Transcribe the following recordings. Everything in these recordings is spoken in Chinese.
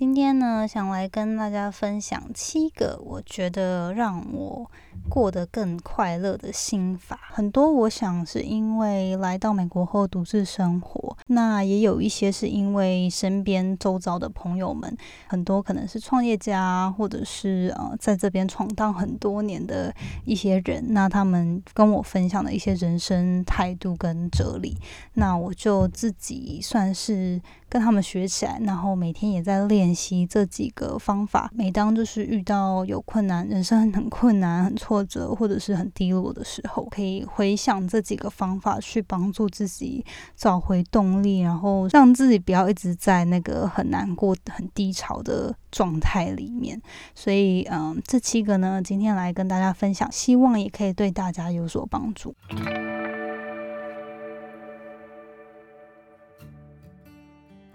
今天呢，想来跟大家分享七个我觉得让我过得更快乐的心法。很多我想是因为来到美国后独自生活，那也有一些是因为身边周遭的朋友们，很多可能是创业家，或者是呃在这边闯荡很多年的一些人，那他们跟我分享的一些人生态度跟哲理，那我就自己算是跟他们学起来，然后每天也在练。习这几个方法，每当就是遇到有困难、人生很困难、很挫折或者是很低落的时候，可以回想这几个方法，去帮助自己找回动力，然后让自己不要一直在那个很难过、很低潮的状态里面。所以，嗯，这七个呢，今天来跟大家分享，希望也可以对大家有所帮助。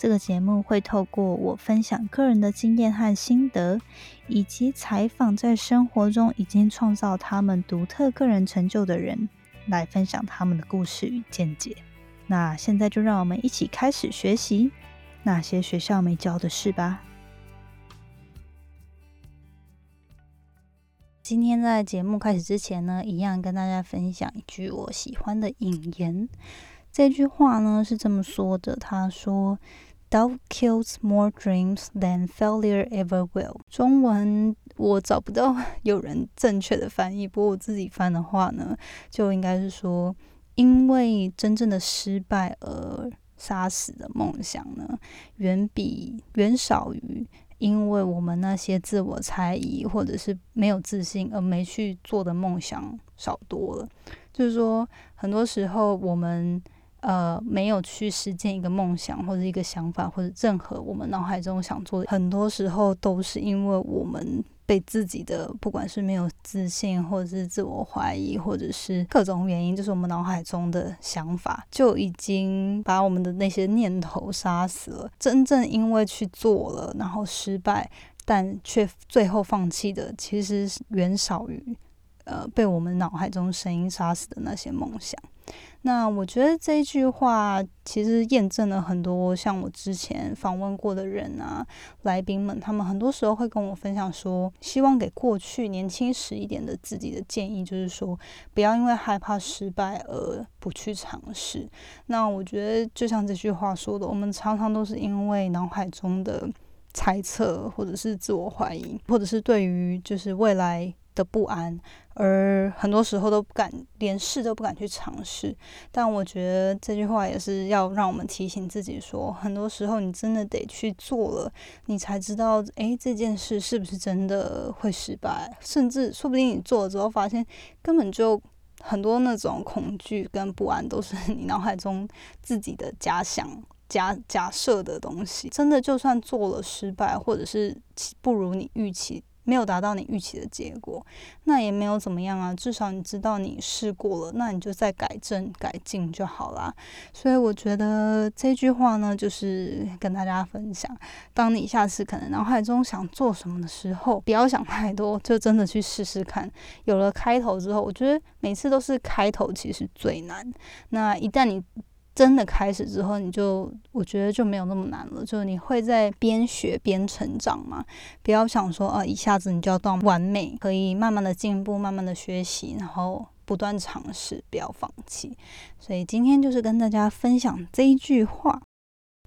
这个节目会透过我分享个人的经验和心得，以及采访在生活中已经创造他们独特个人成就的人，来分享他们的故事与见解。那现在就让我们一起开始学习那些学校没教的事吧。今天在节目开始之前呢，一样跟大家分享一句我喜欢的引言。这句话呢是这么说的：“他说。” Doubt kills more dreams than failure ever will。中文我找不到有人正确的翻译，不过我自己翻的话呢，就应该是说，因为真正的失败而杀死的梦想呢，远比远少于因为我们那些自我猜疑或者是没有自信而没去做的梦想少多了。就是说，很多时候我们。呃，没有去实践一个梦想或者一个想法，或者任何我们脑海中想做的，很多时候都是因为我们被自己的不管是没有自信，或者是自我怀疑，或者是各种原因，就是我们脑海中的想法就已经把我们的那些念头杀死了。真正因为去做了，然后失败，但却最后放弃的，其实远少于呃被我们脑海中声音杀死的那些梦想。那我觉得这一句话其实验证了很多像我之前访问过的人啊，来宾们，他们很多时候会跟我分享说，希望给过去年轻时一点的自己的建议，就是说不要因为害怕失败而不去尝试。那我觉得就像这句话说的，我们常常都是因为脑海中的猜测，或者是自我怀疑，或者是对于就是未来。的不安，而很多时候都不敢连试都不敢去尝试。但我觉得这句话也是要让我们提醒自己说，很多时候你真的得去做了，你才知道，诶，这件事是不是真的会失败？甚至说不定你做了之后，发现根本就很多那种恐惧跟不安都是你脑海中自己的假想、假假设的东西。真的，就算做了失败，或者是不如你预期。没有达到你预期的结果，那也没有怎么样啊，至少你知道你试过了，那你就再改正改进就好啦。所以我觉得这句话呢，就是跟大家分享：当你下次可能脑海中想做什么的时候，不要想太多，就真的去试试看。有了开头之后，我觉得每次都是开头其实最难。那一旦你真的开始之后，你就我觉得就没有那么难了。就是你会在边学边成长嘛，不要想说啊，一下子你就要到完美，可以慢慢的进步，慢慢的学习，然后不断尝试，不要放弃。所以今天就是跟大家分享这一句话。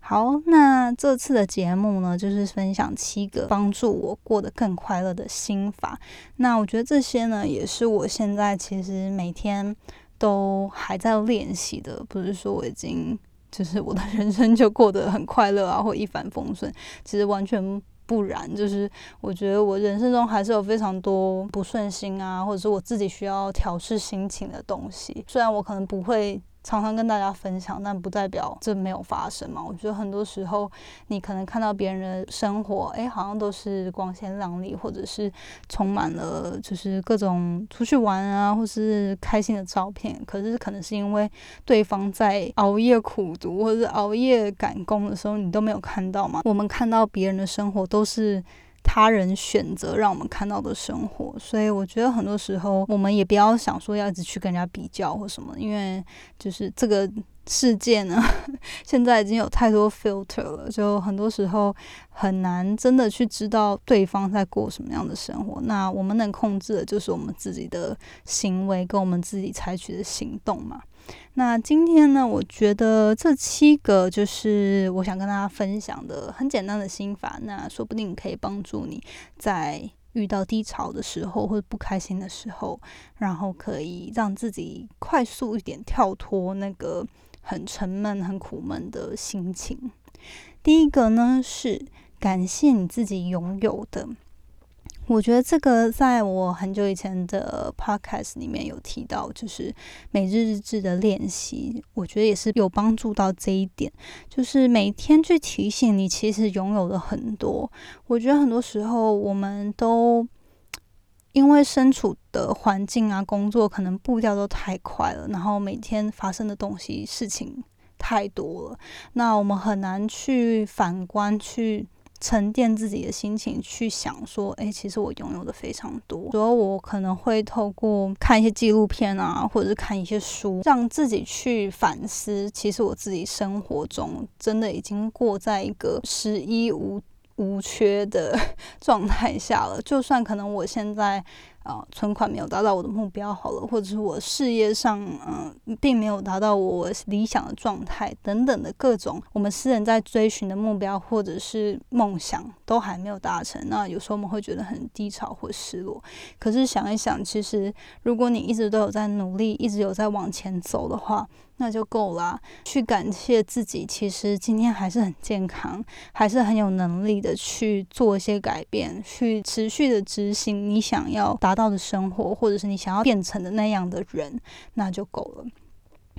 好，那这次的节目呢，就是分享七个帮助我过得更快乐的心法。那我觉得这些呢，也是我现在其实每天。都还在练习的，不是说我已经 就是我的人生就过得很快乐啊，或一帆风顺。其实完全不然，就是我觉得我人生中还是有非常多不顺心啊，或者是我自己需要调试心情的东西。虽然我可能不会常常跟大家分享，但不代表这没有发生嘛。我觉得很多时候，你可能看到别人的生活，哎，好像都是光鲜亮丽，或者是充满了就是各种出去玩啊，或是开心的照片。可是可能是因为对方在熬夜苦读，或者熬夜赶工的时候，你都没有看到嘛。我们看到别人的生活，都是。他人选择让我们看到的生活，所以我觉得很多时候我们也不要想说要一直去跟人家比较或什么，因为就是这个世界呢，现在已经有太多 filter 了，就很多时候很难真的去知道对方在过什么样的生活。那我们能控制的就是我们自己的行为跟我们自己采取的行动嘛。那今天呢，我觉得这七个就是我想跟大家分享的很简单的心法，那说不定可以帮助你在遇到低潮的时候或者不开心的时候，然后可以让自己快速一点跳脱那个很沉闷、很苦闷的心情。第一个呢是感谢你自己拥有的。我觉得这个在我很久以前的 podcast 里面有提到，就是每日日志的练习，我觉得也是有帮助到这一点，就是每天去提醒你，其实拥有了很多。我觉得很多时候我们都因为身处的环境啊、工作，可能步调都太快了，然后每天发生的东西、事情太多了，那我们很难去反观去。沉淀自己的心情，去想说，哎，其实我拥有的非常多。所以，我可能会透过看一些纪录片啊，或者是看一些书，让自己去反思，其实我自己生活中真的已经过在一个十一无无缺的 状态下了。就算可能我现在。啊，存款没有达到我的目标好了，或者是我事业上嗯，并没有达到我理想的状态等等的各种，我们私人在追寻的目标或者是梦想都还没有达成，那有时候我们会觉得很低潮或失落。可是想一想，其实如果你一直都有在努力，一直有在往前走的话。那就够了。去感谢自己，其实今天还是很健康，还是很有能力的去做一些改变，去持续的执行你想要达到的生活，或者是你想要变成的那样的人，那就够了。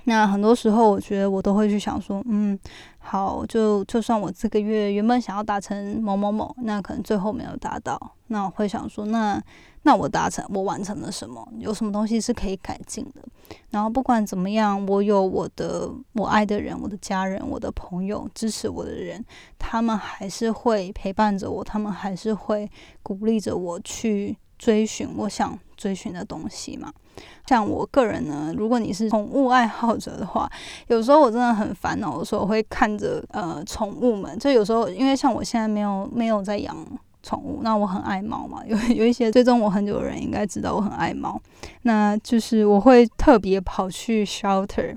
那很多时候，我觉得我都会去想说，嗯，好，就就算我这个月原本想要达成某某某，那可能最后没有达到，那我会想说，那那我达成，我完成了什么？有什么东西是可以改进的？然后不管怎么样，我有我的我爱的人，我的家人，我的朋友，支持我的人，他们还是会陪伴着我，他们还是会鼓励着我去追寻我想追寻的东西嘛。像我个人呢，如果你是宠物爱好者的话，有时候我真的很烦恼的时候，会看着呃宠物们。就有时候，因为像我现在没有没有在养宠物，那我很爱猫嘛。有有一些追踪我很久的人应该知道我很爱猫，那就是我会特别跑去 shelter，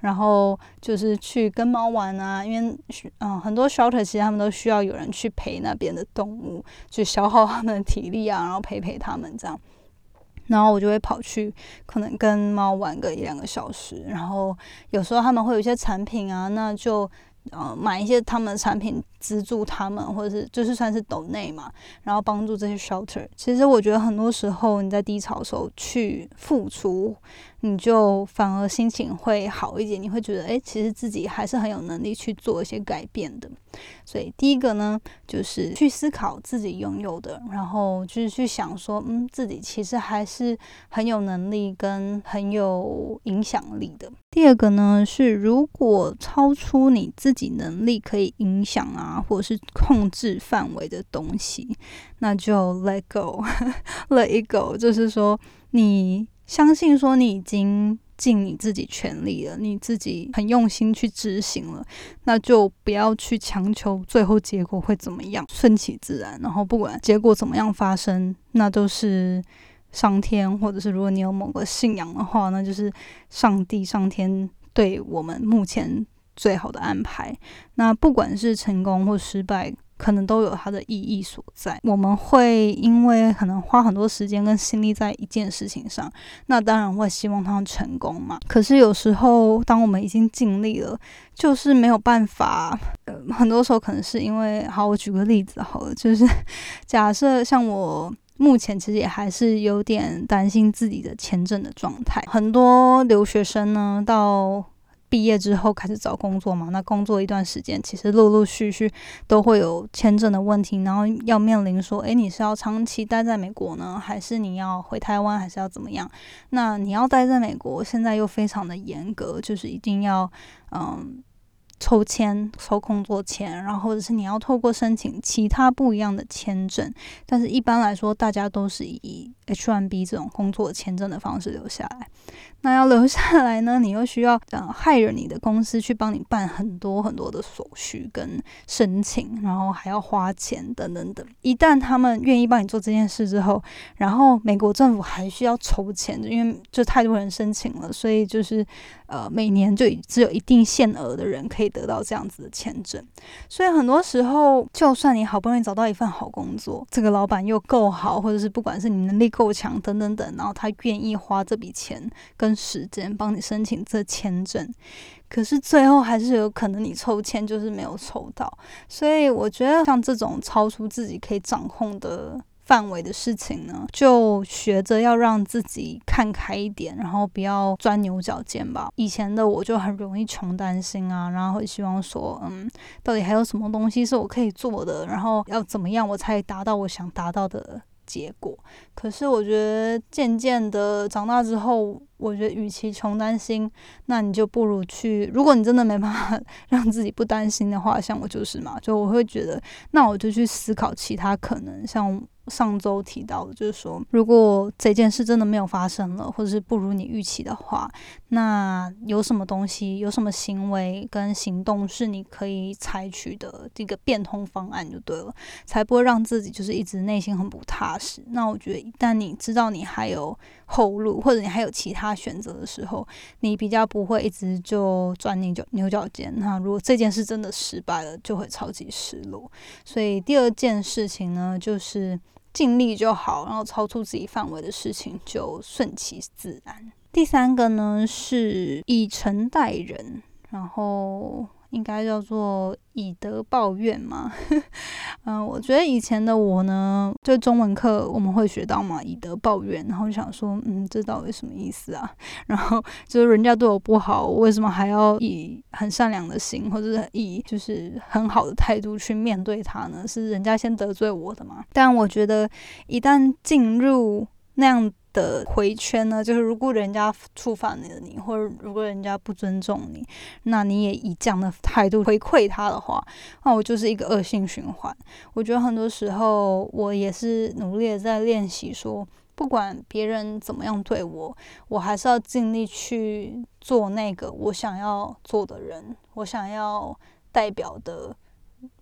然后就是去跟猫玩啊。因为嗯很多 shelter 其实他们都需要有人去陪那边的动物，去消耗他们的体力啊，然后陪陪他们这样。然后我就会跑去，可能跟猫玩个一两个小时。然后有时候他们会有一些产品啊，那就呃买一些他们的产品资助他们，或者是就是算是抖内嘛，然后帮助这些 shelter。其实我觉得很多时候你在低潮的时候去付出。你就反而心情会好一点，你会觉得，哎，其实自己还是很有能力去做一些改变的。所以第一个呢，就是去思考自己拥有的，然后就是去想说，嗯，自己其实还是很有能力跟很有影响力的。第二个呢，是如果超出你自己能力可以影响啊，啊或者是控制范围的东西，那就 let go，let it go，就是说你。相信说你已经尽你自己全力了，你自己很用心去执行了，那就不要去强求最后结果会怎么样，顺其自然。然后不管结果怎么样发生，那都是上天，或者是如果你有某个信仰的话，那就是上帝、上天对我们目前最好的安排。那不管是成功或失败。可能都有它的意义所在。我们会因为可能花很多时间跟心力在一件事情上，那当然会希望它成功嘛。可是有时候，当我们已经尽力了，就是没有办法。呃，很多时候可能是因为，好，我举个例子好了，就是 假设像我目前其实也还是有点担心自己的签证的状态。很多留学生呢，到毕业之后开始找工作嘛，那工作一段时间，其实陆陆续续都会有签证的问题，然后要面临说，诶，你是要长期待在美国呢，还是你要回台湾，还是要怎么样？那你要待在美国，现在又非常的严格，就是一定要嗯。抽签、抽工作签，然后或者是你要透过申请其他不一样的签证，但是一般来说，大家都是以 H1B 这种工作签证的方式留下来。那要留下来呢，你又需要呃害着你的公司去帮你办很多很多的手续跟申请，然后还要花钱等等等。一旦他们愿意帮你做这件事之后，然后美国政府还需要筹钱，因为就太多人申请了，所以就是呃每年就只有一定限额的人可以。得到这样子的签证，所以很多时候，就算你好不容易找到一份好工作，这个老板又够好，或者是不管是你能力够强等等等，然后他愿意花这笔钱跟时间帮你申请这签证，可是最后还是有可能你抽签就是没有抽到。所以我觉得像这种超出自己可以掌控的。范围的事情呢，就学着要让自己看开一点，然后不要钻牛角尖吧。以前的我就很容易穷担心啊，然后会希望说，嗯，到底还有什么东西是我可以做的，然后要怎么样我才达到我想达到的结果。可是我觉得渐渐的长大之后，我觉得与其穷担心，那你就不如去。如果你真的没办法 让自己不担心的话，像我就是嘛，就我会觉得，那我就去思考其他可能，像。上周提到的，就是说，如果这件事真的没有发生了，或者是不如你预期的话，那有什么东西、有什么行为跟行动是你可以采取的这个变通方案就对了，才不会让自己就是一直内心很不踏实。那我觉得，一旦你知道你还有后路，或者你还有其他选择的时候，你比较不会一直就钻牛角牛角尖。那如果这件事真的失败了，就会超级失落。所以第二件事情呢，就是。尽力就好，然后超出自己范围的事情就顺其自然。第三个呢是以诚待人，然后。应该叫做以德报怨嘛，嗯，我觉得以前的我呢，就中文课我们会学到嘛，以德报怨，然后就想说，嗯，这到底什么意思啊？然后就是人家对我不好，我为什么还要以很善良的心，或者是以就是很好的态度去面对他呢？是人家先得罪我的嘛？但我觉得一旦进入那样。的回圈呢，就是如果人家触犯了你，或者如果人家不尊重你，那你也以这样的态度回馈他的话，那我就是一个恶性循环。我觉得很多时候我也是努力的在练习，说不管别人怎么样对我，我还是要尽力去做那个我想要做的人，我想要代表的，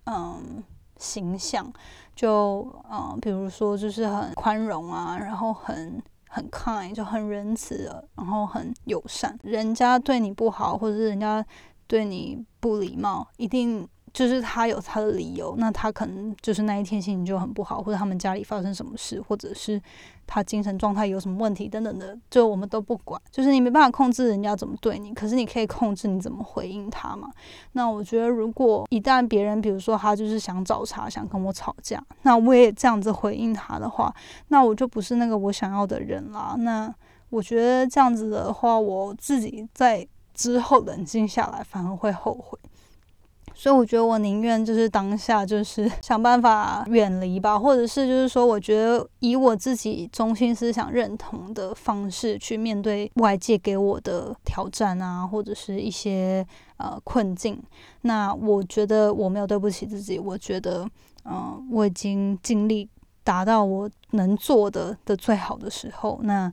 嗯。形象就嗯，比如说就是很宽容啊，然后很很 kind，就很仁慈的，然后很友善。人家对你不好，或者是人家对你不礼貌，一定。就是他有他的理由，那他可能就是那一天心情就很不好，或者他们家里发生什么事，或者是他精神状态有什么问题等等的，就我们都不管。就是你没办法控制人家怎么对你，可是你可以控制你怎么回应他嘛。那我觉得，如果一旦别人比如说他就是想找茬，想跟我吵架，那我也这样子回应他的话，那我就不是那个我想要的人啦。那我觉得这样子的话，我自己在之后冷静下来，反而会后悔。所以我觉得我宁愿就是当下就是 想办法远离吧，或者是就是说，我觉得以我自己中心思想认同的方式去面对外界给我的挑战啊，或者是一些呃困境。那我觉得我没有对不起自己，我觉得嗯我已经尽力达到我能做的的最好的时候，那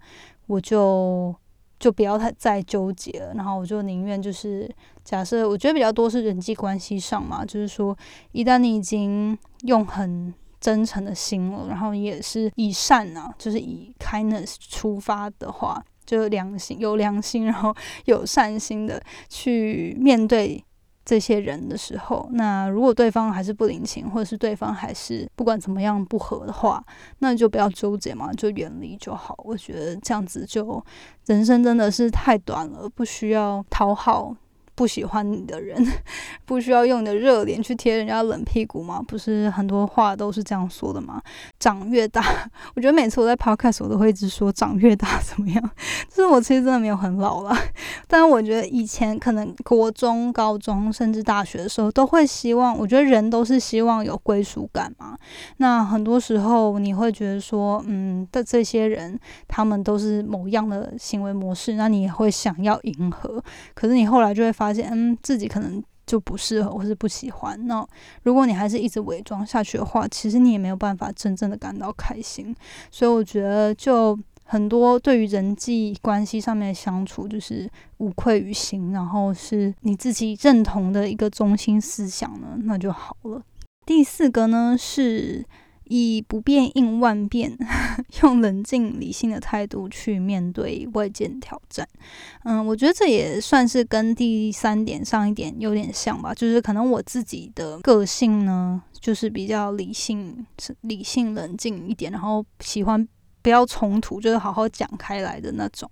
我就。就不要太再纠结了，然后我就宁愿就是假设，我觉得比较多是人际关系上嘛，就是说一旦你已经用很真诚的心了，然后也是以善啊，就是以 kindness 出发的话，就良心有良心，然后有善心的去面对。这些人的时候，那如果对方还是不领情，或者是对方还是不管怎么样不合的话，那就不要纠结嘛，就远离就好。我觉得这样子就人生真的是太短了，不需要讨好不喜欢你的人，不需要用你的热脸去贴人家冷屁股吗？不是很多话都是这样说的吗？长越大，我觉得每次我在 podcast 我都会一直说长越大怎么样？就是我其实真的没有很老了，但是我觉得以前可能国中、高中甚至大学的时候都会希望，我觉得人都是希望有归属感嘛。那很多时候你会觉得说，嗯，的这些人他们都是某样的行为模式，那你也会想要迎合，可是你后来就会发。发现嗯，自己可能就不适合或是不喜欢。那如果你还是一直伪装下去的话，其实你也没有办法真正的感到开心。所以我觉得，就很多对于人际关系上面的相处，就是无愧于心，然后是你自己认同的一个中心思想呢，那就好了。第四个呢是。以不变应万变，用冷静理性的态度去面对外界挑战。嗯，我觉得这也算是跟第三点上一点有点像吧。就是可能我自己的个性呢，就是比较理性、理性冷静一点，然后喜欢不要冲突，就是好好讲开来的那种。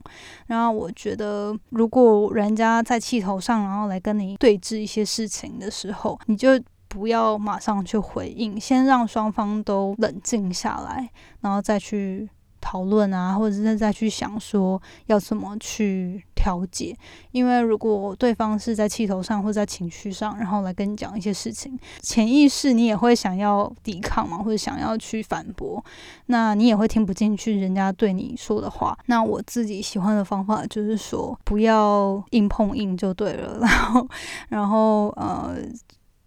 然后我觉得，如果人家在气头上，然后来跟你对峙一些事情的时候，你就。不要马上去回应，先让双方都冷静下来，然后再去讨论啊，或者是再去想说要怎么去调解。因为如果对方是在气头上或在情绪上，然后来跟你讲一些事情，潜意识你也会想要抵抗嘛，或者想要去反驳，那你也会听不进去人家对你说的话。那我自己喜欢的方法就是说，不要硬碰硬就对了，然后，然后呃。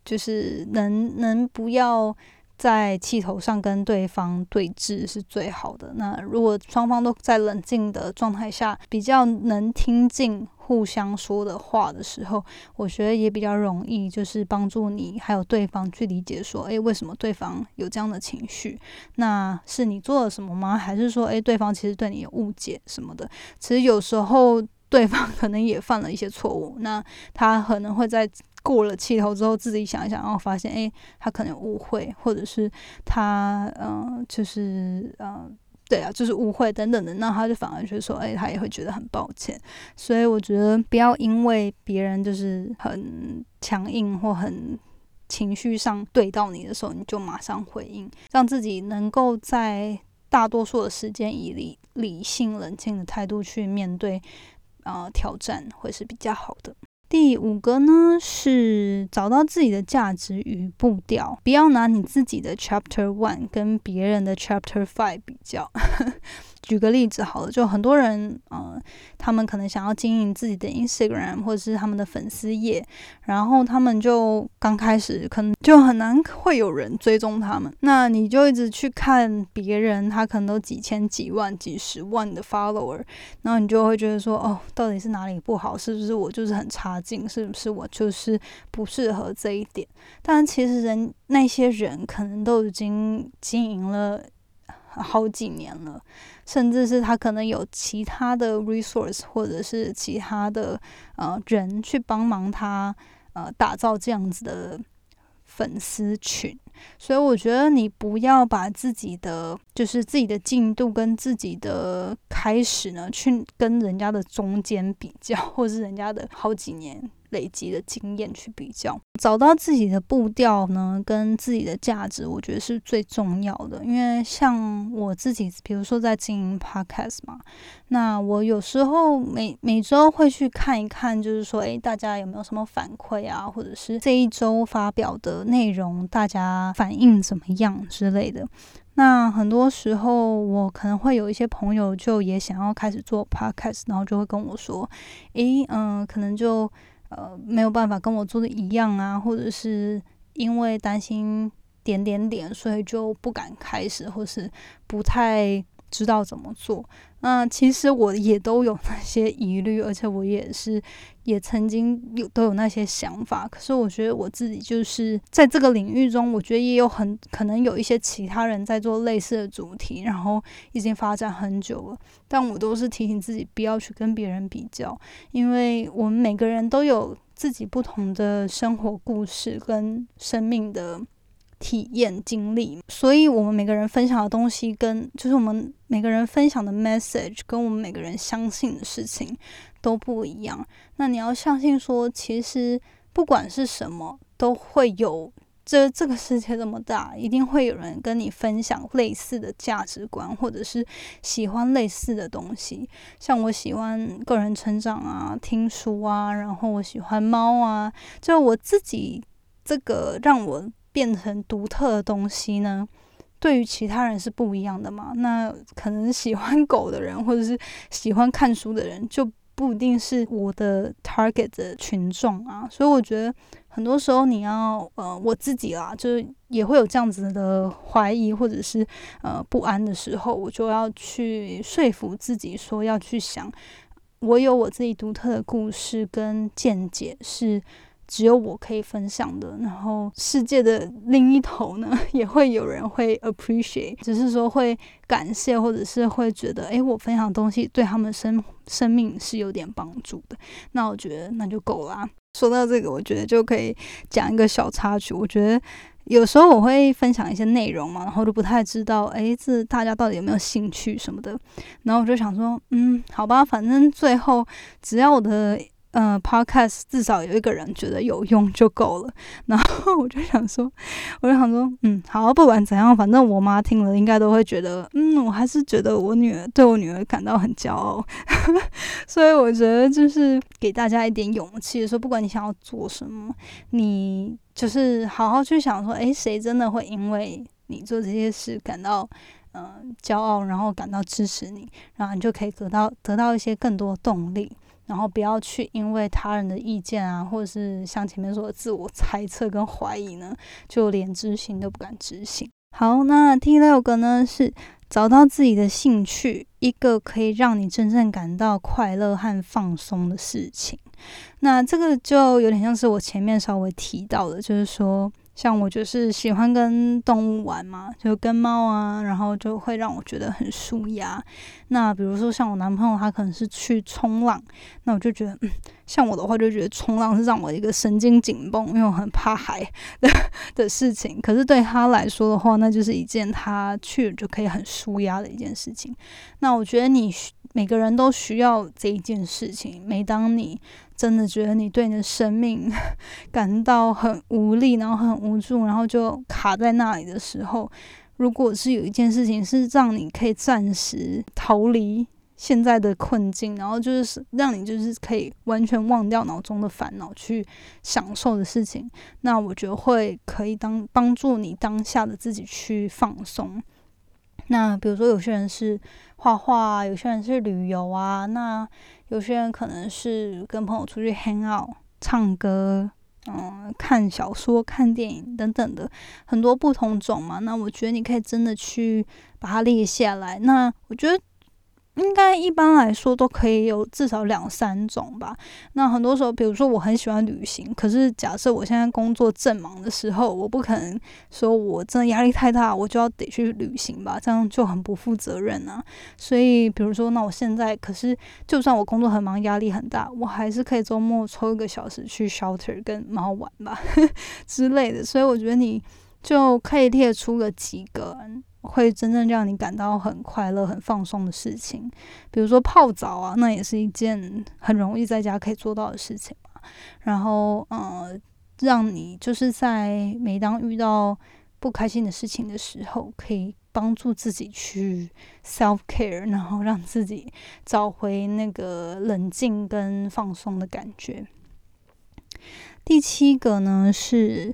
就是能能不要在气头上跟对方对峙是最好的。那如果双方都在冷静的状态下，比较能听进互相说的话的时候，我觉得也比较容易，就是帮助你还有对方去理解说，诶，为什么对方有这样的情绪？那是你做了什么吗？还是说，诶，对方其实对你有误解什么的？其实有时候对方 可能也犯了一些错误，那他可能会在。过了气头之后，自己想一想，然后发现，哎，他可能误会，或者是他，嗯，就是，嗯，对啊，就是误会等等的，那他就反而觉得说，哎，他也会觉得很抱歉。所以我觉得不要因为别人就是很强硬或很情绪上对到你的时候，你就马上回应，让自己能够在大多数的时间以理理性冷静的态度去面对，呃，挑战会是比较好的。第五个呢是找到自己的价值与步调，不要拿你自己的 Chapter One 跟别人的 Chapter Five 比较。举个例子好了，就很多人，呃，他们可能想要经营自己的 Instagram 或者是他们的粉丝页，然后他们就刚开始可能就很难会有人追踪他们，那你就一直去看别人，他可能都几千、几万、几十万的 follower，然后你就会觉得说，哦，到底是哪里不好？是不是我就是很差劲？是不是我就是不适合这一点？但其实人那些人可能都已经经营了。好几年了，甚至是他可能有其他的 resource，或者是其他的呃人去帮忙他呃打造这样子的粉丝群，所以我觉得你不要把自己的就是自己的进度跟自己的开始呢，去跟人家的中间比较，或者是人家的好几年。累积的经验去比较，找到自己的步调呢，跟自己的价值，我觉得是最重要的。因为像我自己，比如说在经营 podcast 嘛，那我有时候每每周会去看一看，就是说，诶，大家有没有什么反馈啊，或者是这一周发表的内容，大家反应怎么样之类的。那很多时候，我可能会有一些朋友就也想要开始做 podcast，然后就会跟我说，诶，嗯，可能就。呃，没有办法跟我做的一样啊，或者是因为担心点点点，所以就不敢开始，或是不太知道怎么做。那其实我也都有那些疑虑，而且我也是也曾经有都有那些想法。可是我觉得我自己就是在这个领域中，我觉得也有很可能有一些其他人在做类似的主题，然后已经发展很久了。但我都是提醒自己不要去跟别人比较，因为我们每个人都有自己不同的生活故事跟生命的体验经历，所以我们每个人分享的东西跟就是我们每个人分享的 message 跟我们每个人相信的事情都不一样。那你要相信说，其实不管是什么，都会有这这个世界这么大，一定会有人跟你分享类似的价值观，或者是喜欢类似的东西。像我喜欢个人成长啊，听书啊，然后我喜欢猫啊，就我自己这个让我。变成独特的东西呢？对于其他人是不一样的嘛？那可能喜欢狗的人，或者是喜欢看书的人，就不一定是我的 target 的群众啊。所以我觉得很多时候你要呃，我自己啦，就是也会有这样子的怀疑或者是呃不安的时候，我就要去说服自己说要去想，我有我自己独特的故事跟见解是。只有我可以分享的，然后世界的另一头呢，也会有人会 appreciate，只是说会感谢，或者是会觉得，诶，我分享的东西对他们生生命是有点帮助的。那我觉得那就够啦。说到这个，我觉得就可以讲一个小插曲。我觉得有时候我会分享一些内容嘛，然后都不太知道，诶，这大家到底有没有兴趣什么的。然后我就想说，嗯，好吧，反正最后只要我的。嗯，Podcast 至少有一个人觉得有用就够了。然后我就想说，我就想说，嗯，好，不管怎样，反正我妈听了应该都会觉得，嗯，我还是觉得我女儿对我女儿感到很骄傲。所以我觉得就是给大家一点勇气，说不管你想要做什么，你就是好好去想说，诶，谁真的会因为你做这些事感到嗯骄傲，然后感到支持你，然后你就可以得到得到一些更多动力。然后不要去因为他人的意见啊，或者是像前面说的自我猜测跟怀疑呢，就连执行都不敢执行。好，那第六个呢是找到自己的兴趣，一个可以让你真正感到快乐和放松的事情。那这个就有点像是我前面稍微提到的，就是说。像我就是喜欢跟动物玩嘛，就跟猫啊，然后就会让我觉得很舒压。那比如说像我男朋友，他可能是去冲浪，那我就觉得，嗯，像我的话就觉得冲浪是让我一个神经紧绷，因为我很怕海的的事情。可是对他来说的话，那就是一件他去了就可以很舒压的一件事情。那我觉得你每个人都需要这一件事情。每当你 真的觉得你对你的生命 感到很无力，然后很无助，然后就卡在那里的时候，如果是有一件事情是让你可以暂时逃离现在的困境，然后就是让你就是可以完全忘掉脑中的烦恼，去享受的事情，那我觉得会可以当帮助你当下的自己去放松。那比如说有些人是画画，有些人是旅游啊，那。有些人可能是跟朋友出去 hang out、唱歌、嗯，看小说、看电影等等的很多不同种嘛。那我觉得你可以真的去把它列下来。那我觉得。应该一般来说都可以有至少两三种吧。那很多时候，比如说我很喜欢旅行，可是假设我现在工作正忙的时候，我不可能说我真的压力太大，我就要得去旅行吧，这样就很不负责任啊。所以，比如说，那我现在可是，就算我工作很忙，压力很大，我还是可以周末抽一个小时去 shelter 跟猫玩吧 之类的。所以，我觉得你就可以列出个几个。会真正让你感到很快乐、很放松的事情，比如说泡澡啊，那也是一件很容易在家可以做到的事情嘛。然后，呃，让你就是在每当遇到不开心的事情的时候，可以帮助自己去 self care，然后让自己找回那个冷静跟放松的感觉。第七个呢是。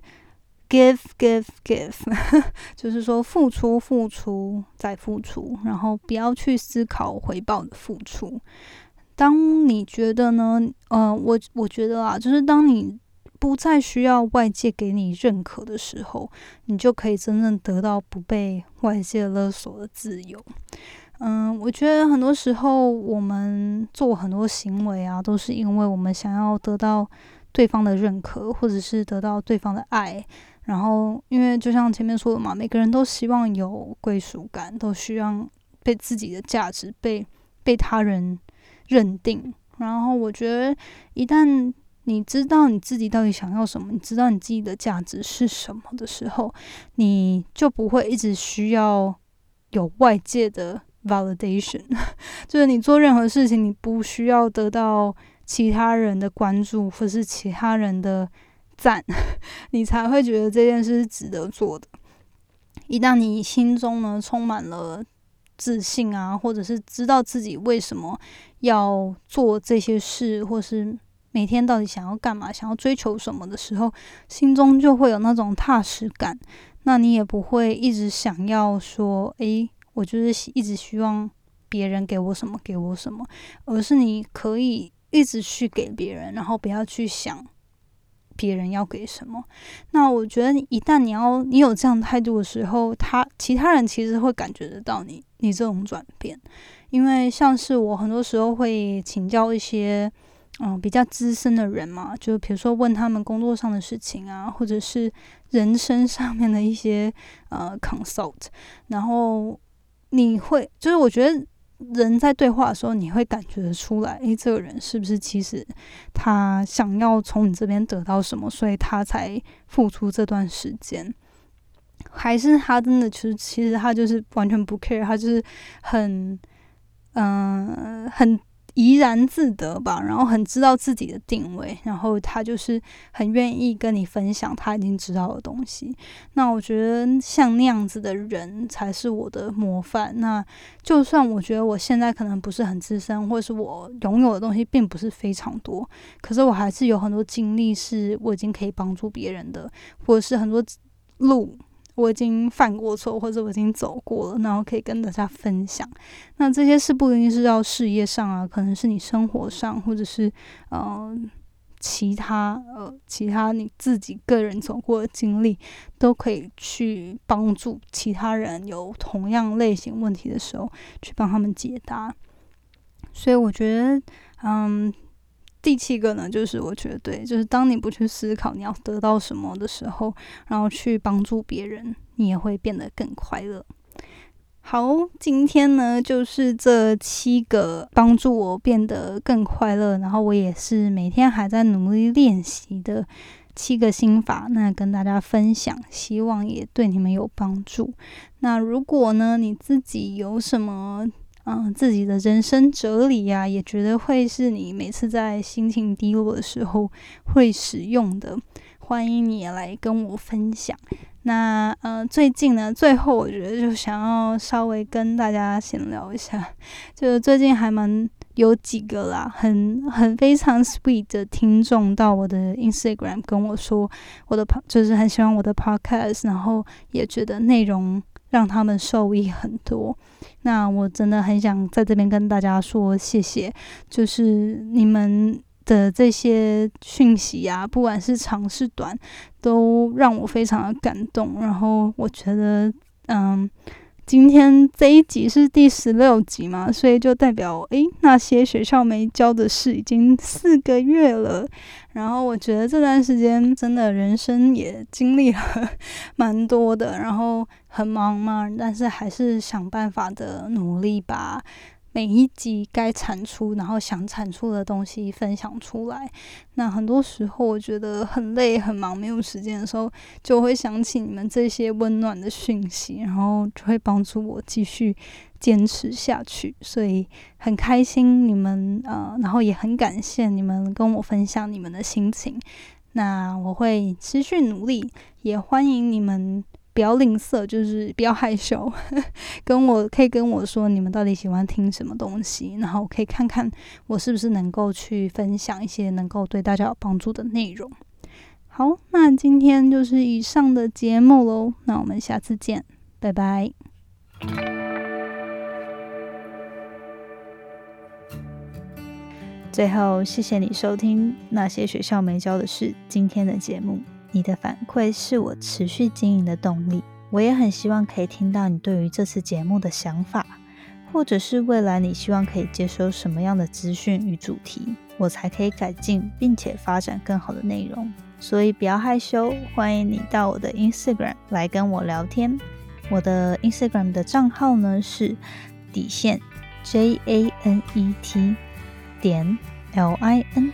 Give, give, give，就是说付出，付出，再付出，然后不要去思考回报的付出。当你觉得呢？呃，我我觉得啊，就是当你不再需要外界给你认可的时候，你就可以真正得到不被外界勒索的自由。嗯，我觉得很多时候我们做很多行为啊，都是因为我们想要得到对方的认可，或者是得到对方的爱。然后，因为就像前面说的嘛，每个人都希望有归属感，都需要被自己的价值被被他人认定。然后，我觉得一旦你知道你自己到底想要什么，你知道你自己的价值是什么的时候，你就不会一直需要有外界的 validation，就是你做任何事情，你不需要得到其他人的关注或是其他人的赞，你才会觉得这件事是值得做的。一旦你心中呢充满了自信啊，或者是知道自己为什么要做这些事，或是每天到底想要干嘛，想要追求什么的时候，心中就会有那种踏实感。那你也不会一直想要说，诶，我就是一直希望别人给我什么，给我什么，而是你可以一直去给别人，然后不要去想别人要给什么。那我觉得，一旦你要你有这样态度的时候，他其他人其实会感觉得到你你这种转变，因为像是我很多时候会请教一些。嗯，比较资深的人嘛，就比如说问他们工作上的事情啊，或者是人生上面的一些呃 consult，然后你会就是我觉得人在对话的时候，你会感觉出来，诶，这个人是不是其实他想要从你这边得到什么，所以他才付出这段时间，还是他真的其实其实他就是完全不 care，他就是很嗯很。怡然自得吧，然后很知道自己的定位，然后他就是很愿意跟你分享他已经知道的东西。那我觉得像那样子的人才是我的模范。那就算我觉得我现在可能不是很资深，或是我拥有的东西并不是非常多，可是我还是有很多经历是我已经可以帮助别人的，或者是很多路。我已经犯过错，或者我已经走过了，然后可以跟大家分享。那这些事不一定是要事业上啊，可能是你生活上，或者是呃其他呃其他你自己个人走过的经历，都可以去帮助其他人有同样类型问题的时候，去帮他们解答。所以我觉得，嗯。第七个呢，就是我觉得对，就是当你不去思考你要得到什么的时候，然后去帮助别人，你也会变得更快乐。好，今天呢，就是这七个帮助我变得更快乐，然后我也是每天还在努力练习的七个心法，那跟大家分享，希望也对你们有帮助。那如果呢，你自己有什么？嗯，自己的人生哲理呀，也觉得会是你每次在心情低落的时候会使用的。欢迎你来跟我分享。那呃，最近呢，最后我觉得就想要稍微跟大家闲聊一下，就是最近还蛮有几个啦，很很非常 sweet 的听众到我的 Instagram 跟我说，我的就是很喜欢我的 podcast，然后也觉得内容。让他们受益很多，那我真的很想在这边跟大家说谢谢，就是你们的这些讯息啊，不管是长是短，都让我非常的感动。然后我觉得，嗯。今天这一集是第十六集嘛，所以就代表诶，那些学校没教的事已经四个月了。然后我觉得这段时间真的人生也经历了 蛮多的，然后很忙嘛，但是还是想办法的努力吧。每一集该产出，然后想产出的东西分享出来。那很多时候我觉得很累、很忙、没有时间的时候，就会想起你们这些温暖的讯息，然后就会帮助我继续坚持下去。所以很开心你们呃，然后也很感谢你们跟我分享你们的心情。那我会持续努力，也欢迎你们。不要吝啬，就是不要害羞，跟我可以跟我说你们到底喜欢听什么东西，然后可以看看我是不是能够去分享一些能够对大家有帮助的内容。好，那今天就是以上的节目喽，那我们下次见，拜拜。最后，谢谢你收听那些学校没教的事今天的节目。你的反馈是我持续经营的动力。我也很希望可以听到你对于这次节目的想法，或者是未来你希望可以接收什么样的资讯与主题，我才可以改进并且发展更好的内容。所以不要害羞，欢迎你到我的 Instagram 来跟我聊天。我的 Instagram 的账号呢是底线 J A N E T 点 L I N。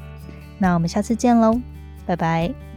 那我们下次见喽，拜拜。